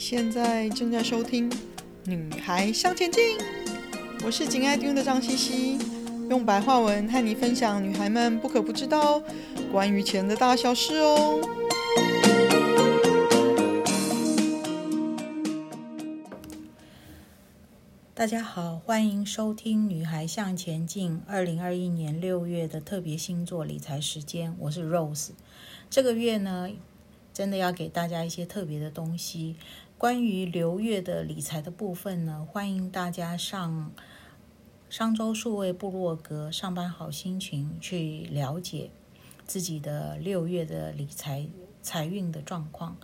现在正在收听《女孩向前进》，我是紧爱听的张茜茜，用白话文和你分享女孩们不可不知道关于钱的大小事哦。大家好，欢迎收听《女孩向前进》二零二一年六月的特别星座理财时间，我是 Rose。这个月呢，真的要给大家一些特别的东西。关于六月的理财的部分呢，欢迎大家上商周数位部落格上班好心情去了解自己的六月的理财财运的状况。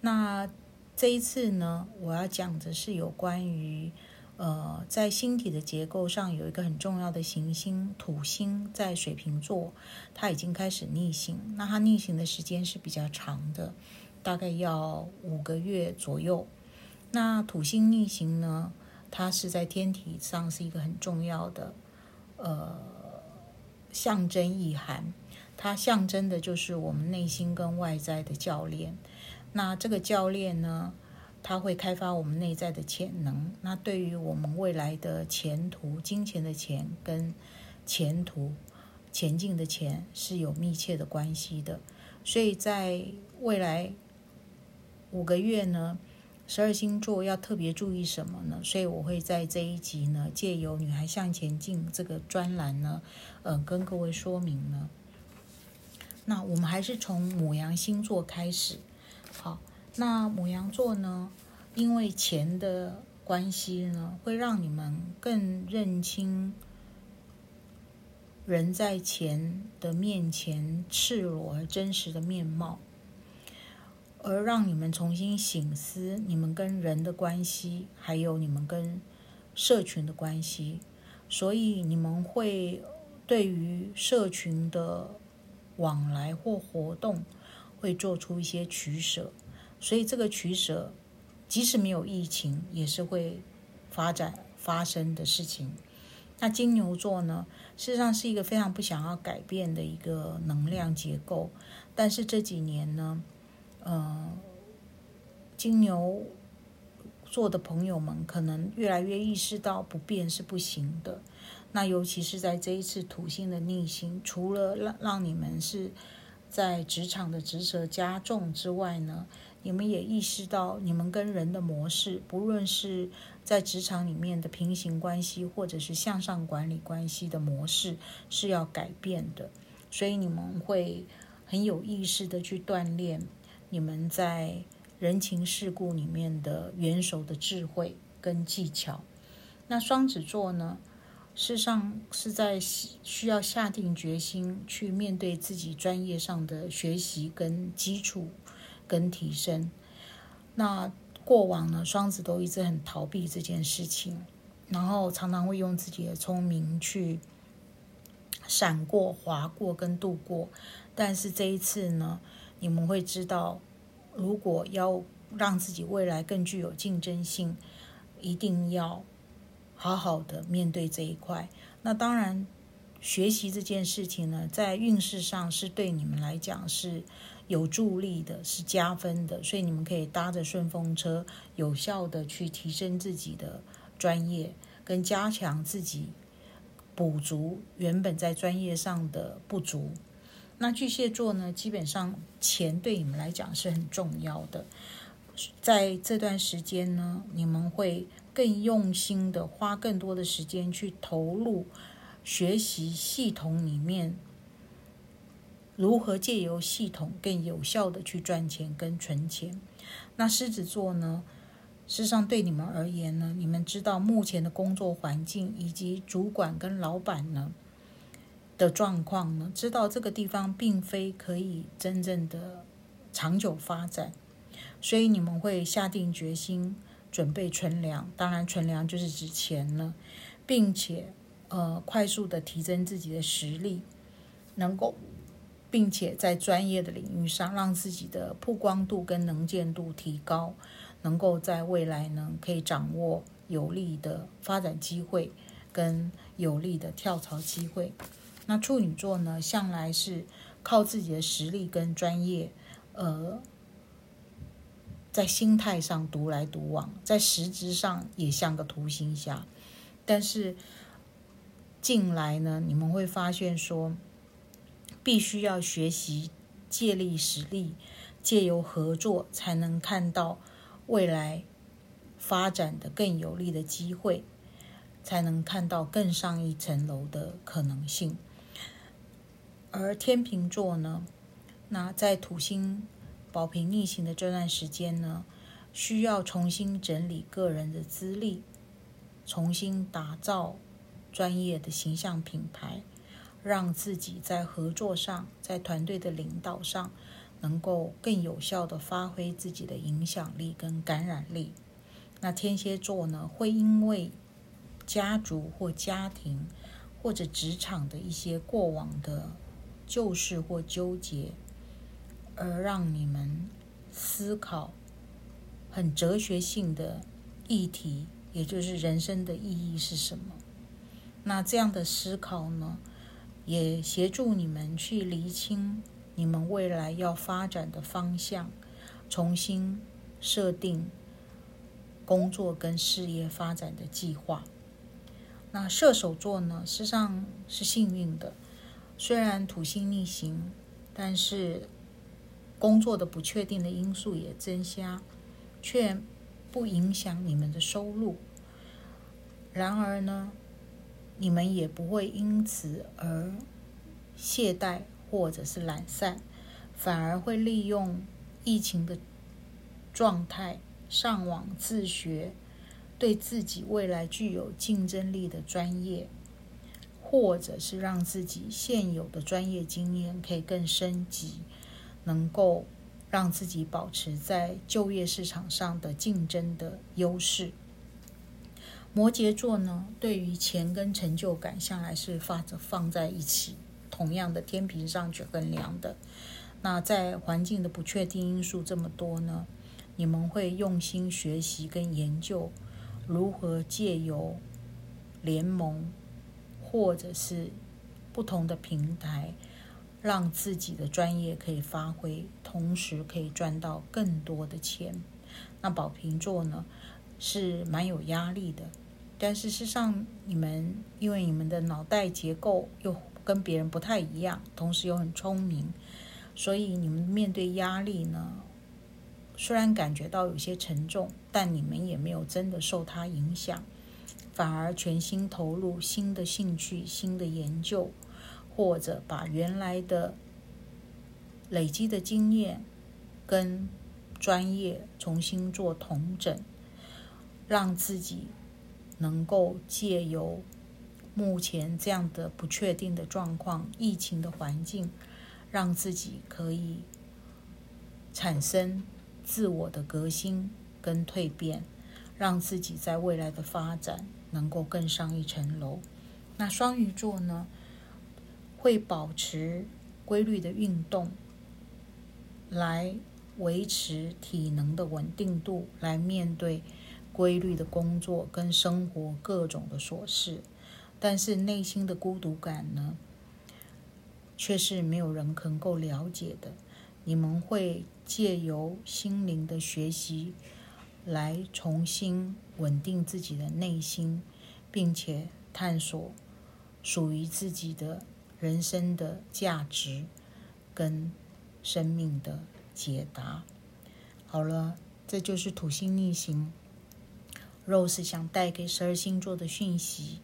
那这一次呢，我要讲的是有关于呃，在星体的结构上有一个很重要的行星土星在水瓶座，它已经开始逆行。那它逆行的时间是比较长的。大概要五个月左右。那土星逆行呢，它是在天体上是一个很重要的呃象征意涵。它象征的就是我们内心跟外在的教练。那这个教练呢，它会开发我们内在的潜能。那对于我们未来的前途、金钱的钱跟前途、前进的钱是有密切的关系的。所以在未来。五个月呢，十二星座要特别注意什么呢？所以我会在这一集呢，借由《女孩向前进》这个专栏呢，呃，跟各位说明呢。那我们还是从母羊星座开始。好，那母羊座呢，因为钱的关系呢，会让你们更认清人在钱的面前赤裸而真实的面貌。而让你们重新醒思你们跟人的关系，还有你们跟社群的关系，所以你们会对于社群的往来或活动会做出一些取舍，所以这个取舍即使没有疫情，也是会发展发生的事情。那金牛座呢，事实上是一个非常不想要改变的一个能量结构，但是这几年呢。呃，金牛座的朋友们可能越来越意识到不变是不行的。那尤其是在这一次土星的逆行，除了让让你们是在职场的职责加重之外呢，你们也意识到你们跟人的模式，不论是在职场里面的平行关系，或者是向上管理关系的模式是要改变的。所以你们会很有意识的去锻炼。你们在人情世故里面的元首的智慧跟技巧，那双子座呢，事实上是在需要下定决心去面对自己专业上的学习跟基础跟提升。那过往呢，双子都一直很逃避这件事情，然后常常会用自己的聪明去闪过、划过跟度过，但是这一次呢，你们会知道，如果要让自己未来更具有竞争性，一定要好好的面对这一块。那当然，学习这件事情呢，在运势上是对你们来讲是有助力的，是加分的。所以你们可以搭着顺风车，有效的去提升自己的专业，跟加强自己补足原本在专业上的不足。那巨蟹座呢，基本上钱对你们来讲是很重要的，在这段时间呢，你们会更用心的花更多的时间去投入学习系统里面如何借由系统更有效的去赚钱跟存钱。那狮子座呢，事实上对你们而言呢，你们知道目前的工作环境以及主管跟老板呢，的状况呢，知道这个地方并非可以真正的长久发展，所以你们会下定决心准备存粮，当然存粮就是指钱了，并且呃快速的提升自己的实力，能够并且在专业的领域上让自己的曝光度跟能见度提高，能够在未来呢可以掌握有利的发展机会跟有利的跳槽机会。那处女座呢，向来是靠自己的实力跟专业，呃，在心态上独来独往，在实质上也像个独行侠。但是近来呢，你们会发现说，必须要学习借力使力，借由合作才能看到未来发展的更有利的机会，才能看到更上一层楼的可能性。而天秤座呢，那在土星宝瓶逆行的这段时间呢，需要重新整理个人的资历，重新打造专业的形象品牌，让自己在合作上，在团队的领导上，能够更有效地发挥自己的影响力跟感染力。那天蝎座呢，会因为家族或家庭或者职场的一些过往的旧事或纠结，而让你们思考很哲学性的议题，也就是人生的意义是什么？那这样的思考呢，也协助你们去厘清你们未来要发展的方向，重新设定工作跟事业发展的计划。那射手座呢，事实上是幸运的。虽然土星逆行，但是工作的不确定的因素也增加，却不影响你们的收入。然而呢，你们也不会因此而懈怠或者是懒散，反而会利用疫情的状态上网自学，对自己未来具有竞争力的专业。或者是让自己现有的专业经验可以更升级，能够让自己保持在就业市场上的竞争的优势。摩羯座呢，对于钱跟成就感向来是放着放在一起，同样的天平上去衡量的。那在环境的不确定因素这么多呢，你们会用心学习跟研究如何借由联盟。或者是不同的平台，让自己的专业可以发挥，同时可以赚到更多的钱。那宝瓶座呢，是蛮有压力的，但事实上，你们因为你们的脑袋结构又跟别人不太一样，同时又很聪明，所以你们面对压力呢，虽然感觉到有些沉重，但你们也没有真的受它影响。反而全心投入新的兴趣、新的研究，或者把原来的累积的经验跟专业重新做统整，让自己能够借由目前这样的不确定的状况、疫情的环境，让自己可以产生自我的革新跟蜕变，让自己在未来的发展。能够更上一层楼。那双鱼座呢，会保持规律的运动，来维持体能的稳定度，来面对规律的工作跟生活各种的琐事。但是内心的孤独感呢，却是没有人能够了解的。你们会借由心灵的学习。来重新稳定自己的内心，并且探索属于自己的人生的价值跟生命的解答。好了，这就是土星逆行，Rose 想带给十二星座的讯息。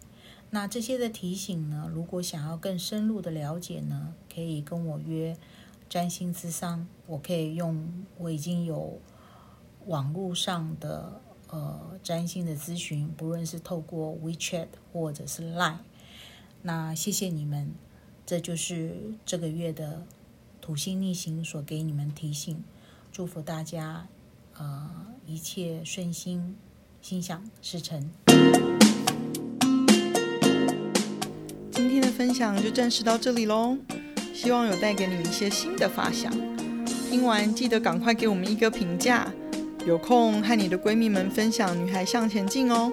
那这些的提醒呢，如果想要更深入的了解呢，可以跟我约占星咨商，我可以用，我已经有。网络上的呃占星的咨询，不论是透过 WeChat 或者是 Line，那谢谢你们，这就是这个月的土星逆行所给你们提醒，祝福大家呃一切顺心，心想事成。今天的分享就暂时到这里喽，希望有带给你们一些新的发想。听完记得赶快给我们一个评价。有空和你的闺蜜们分享《女孩向前进》哦。